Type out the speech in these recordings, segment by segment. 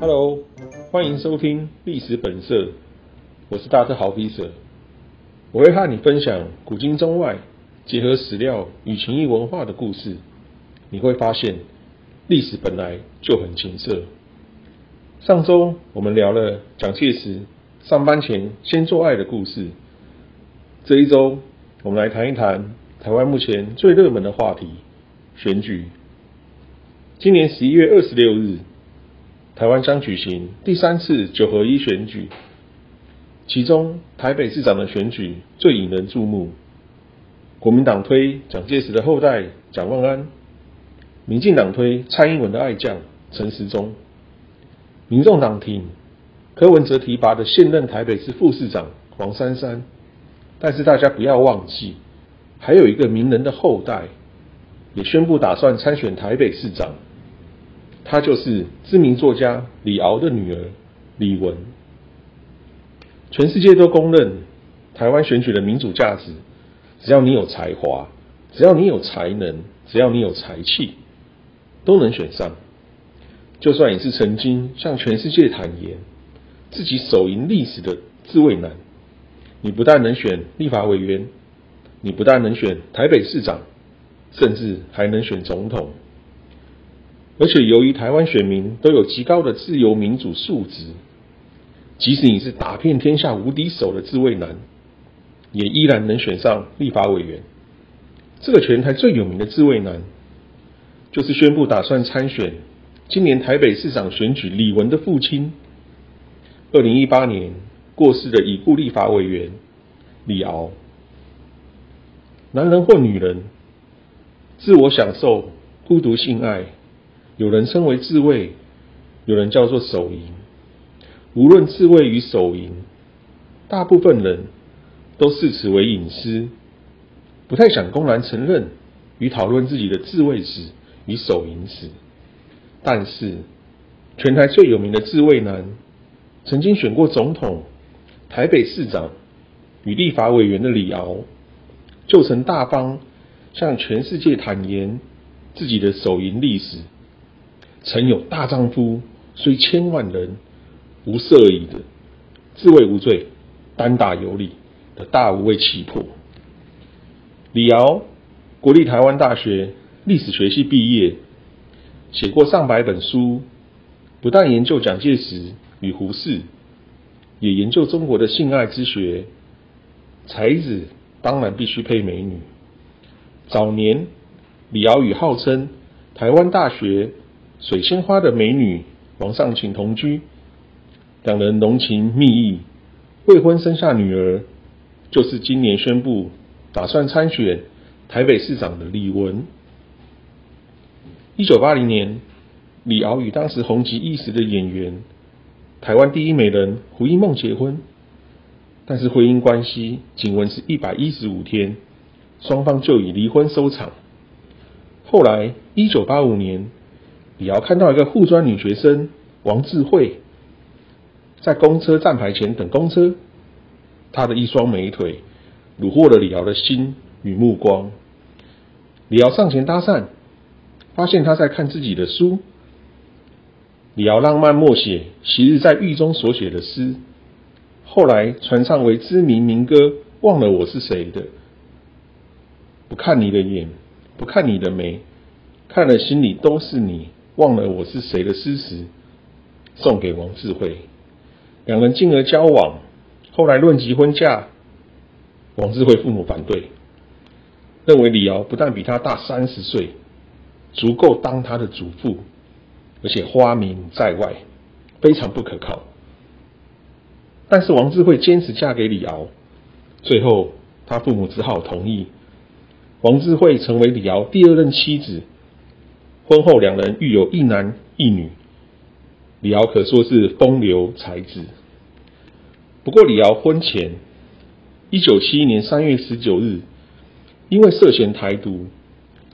Hello，欢迎收听《历史本色》，我是大特豪皮舍，我会和你分享古今中外结合史料与情谊文化的故事。你会发现，历史本来就很情色。上周我们聊了蒋介石上班前先做爱的故事，这一周我们来谈一谈台湾目前最热门的话题——选举。今年十一月二十六日。台湾将举行第三次九合一选举，其中台北市长的选举最引人注目。国民党推蒋介石的后代蒋万安，民进党推蔡英文的爱将陈时中，民众党挺柯文哲提拔的现任台北市副市长黄珊珊。但是大家不要忘记，还有一个名人的后代也宣布打算参选台北市长。他就是知名作家李敖的女儿李玟。全世界都公认台湾选举的民主价值，只要你有才华，只要你有才能，只要你有才气，都能选上。就算你是曾经向全世界坦言自己手淫历史的自卫男，你不但能选立法委员，你不但能选台北市长，甚至还能选总统。而且，由于台湾选民都有极高的自由民主素质，即使你是打遍天下无敌手的自卫男，也依然能选上立法委员。这个全台最有名的自卫男，就是宣布打算参选今年台北市长选举李文的父亲，二零一八年过世的已故立法委员李敖。男人或女人，自我享受，孤独性爱。有人称为自卫，有人叫做手淫。无论自卫与手淫，大部分人都视此为隐私，不太想公然承认与讨论自己的自卫史与手淫史。但是，全台最有名的自卫男，曾经选过总统、台北市长与立法委员的李敖，就曾大方向全世界坦言自己的手淫历史。曾有大丈夫虽千万人，无色矣的自卫无罪、单打有理的大无畏气魄。李敖，国立台湾大学历史学系毕业，写过上百本书，不但研究蒋介石与胡适，也研究中国的性爱之学。才子当然必须配美女。早年，李敖与号称台湾大学。水仙花的美女王上请同居，两人浓情蜜意，未婚生下女儿，就是今年宣布打算参选台北市长的李玟。一九八零年，李敖与当时红极一时的演员、台湾第一美人胡因梦结婚，但是婚姻关系仅维持一百一十五天，双方就以离婚收场。后来，一九八五年。李敖看到一个护专女学生王智慧在公车站牌前等公车，她的一双美腿虏获了李敖的心与目光。李敖上前搭讪，发现她在看自己的书。李敖浪漫默写昔日在狱中所写的诗，后来传唱为知名民歌《忘了我是谁》的。不看你的眼，不看你的眉，看了心里都是你。忘了我是谁的诗词，送给王智慧，两人进而交往。后来论及婚嫁，王智慧父母反对，认为李敖不但比他大三十岁，足够当他的祖父，而且花名在外，非常不可靠。但是王智慧坚持嫁给李敖，最后他父母只好同意，王智慧成为李敖第二任妻子。婚后两人育有一男一女，李敖可说是风流才子。不过李敖婚前，一九七一年三月十九日，因为涉嫌台独、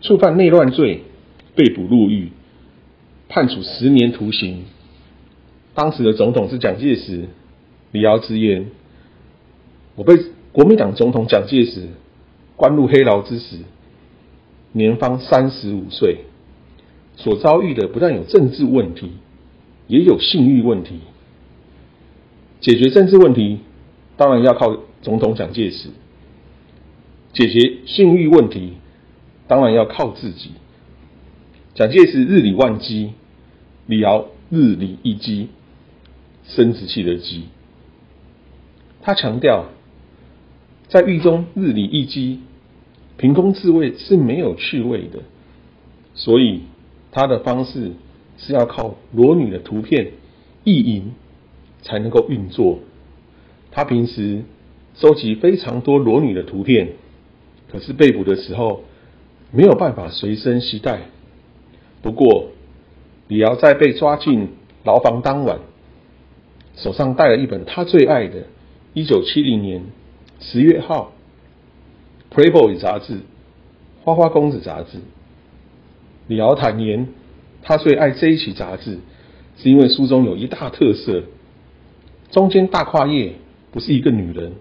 触犯内乱罪，被捕入狱，判处十年徒刑。当时的总统是蒋介石，李敖直言：“我被国民党总统蒋介石关入黑牢之时，年方三十五岁，所遭遇的不但有政治问题，也有性欲问题。解决政治问题，当然要靠总统蒋介石；解决性欲问题，当然要靠自己。蒋介石日理万机，李敖日理一机，生殖器的机。他强调，在狱中日理一机，凭空自卫是没有趣味的，所以他的方式是要靠裸女的图片意淫才能够运作。他平时收集非常多裸女的图片，可是被捕的时候没有办法随身携带。不过，李敖在被抓进牢房当晚，手上带了一本他最爱的1970年十月号《Playboy》杂志，《花花公子》杂志。李敖坦言，他最爱这一期杂志，是因为书中有一大特色：中间大跨页不是一个女人，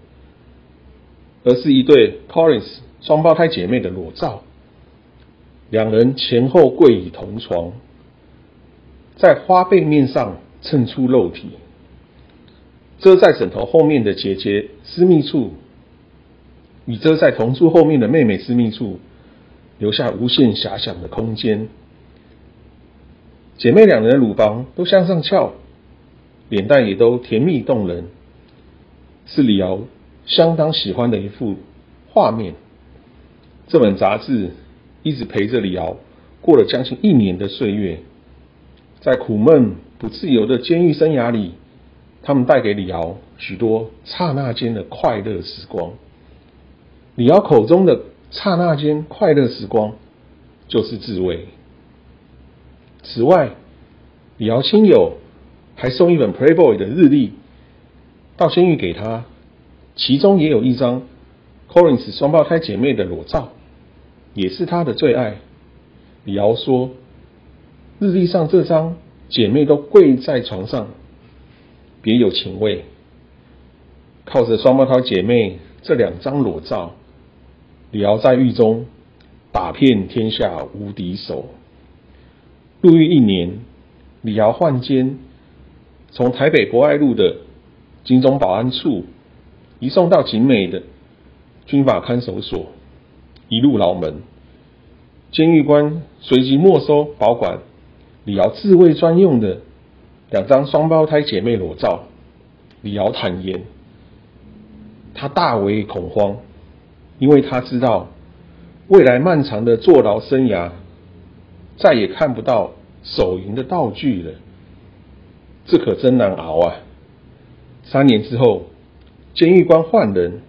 而是一对 Collins 双胞胎姐妹的裸照。两人前后跪倚同床，在花背面上衬出肉体，遮在枕头后面的姐姐私密处，与遮在同住后面的妹妹私密处，留下无限遐想的空间。姐妹两人的乳房都向上翘，脸蛋也都甜蜜动人，是李敖相当喜欢的一幅画面。这本杂志。一直陪着李敖过了将近一年的岁月，在苦闷不自由的监狱生涯里，他们带给李敖许多刹那间的快乐时光。李敖口中的刹那间快乐时光，就是自慰。此外，李敖亲友还送一本 Playboy 的日历到监狱给他，其中也有一张 Collins 双胞胎姐妹的裸照。也是他的最爱。李敖说：“日历上这张姐妹都跪在床上，别有情味。靠着双胞胎姐妹这两张裸照，李敖在狱中打遍天下无敌手。入狱一年，李敖换监，从台北博爱路的金钟保安处移送到景美的军法看守所。”一入牢门，监狱官随即没收保管李敖自卫专用的两张双胞胎姐妹裸照。李敖坦言，他大为恐慌，因为他知道未来漫长的坐牢生涯再也看不到手淫的道具了。这可真难熬啊！三年之后，监狱官换人，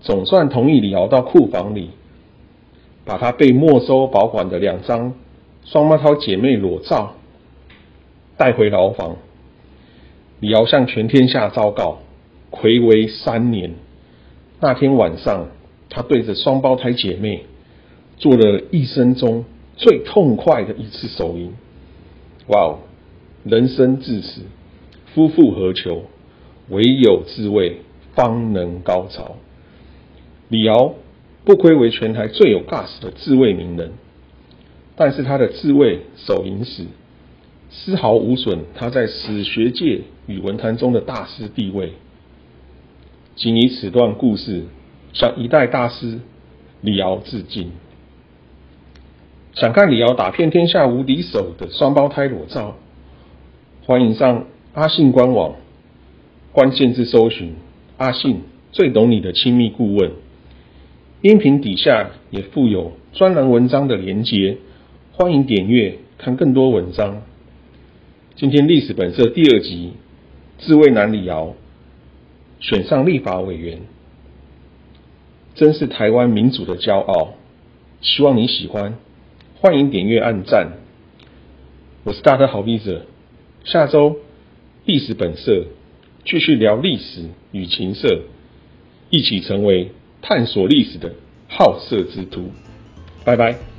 总算同意李敖到库房里。把他被没收保管的两张双胞胎姐妹裸照带回牢房。李敖向全天下昭告：魁违三年。那天晚上，他对着双胞胎姐妹做了一生中最痛快的一次手淫。哇哦！人生至此，夫复何求？唯有自慰方能高潮。李敖。不愧为全台最有 gas 的自卫名人，但是他的自卫手淫史丝毫无损他在史学界与文坛中的大师地位。仅以此段故事向一代大师李敖致敬。想看李敖打遍天下无敌手的双胞胎裸照，欢迎上阿信官网，关键字搜寻阿信最懂你的亲密顾问。音频底下也附有专栏文章的连接，欢迎点阅看更多文章。今天历史本色第二集，自卫男李敖选上立法委员，真是台湾民主的骄傲。希望你喜欢，欢迎点阅按赞。我是大德好笔者，下周历史本色继续聊历史与情色，一起成为。探索历史的好色之徒，拜拜。